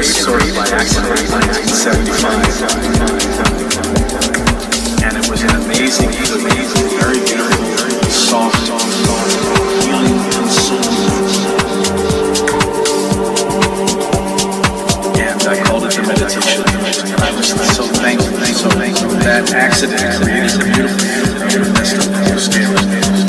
Story sort of by accident in 1975. And it was an amazing, amazing, very beautiful, soft, young soul. And I called it the meditation. And I was so thankful, so thankful. That accident created a beautiful, beautiful scale.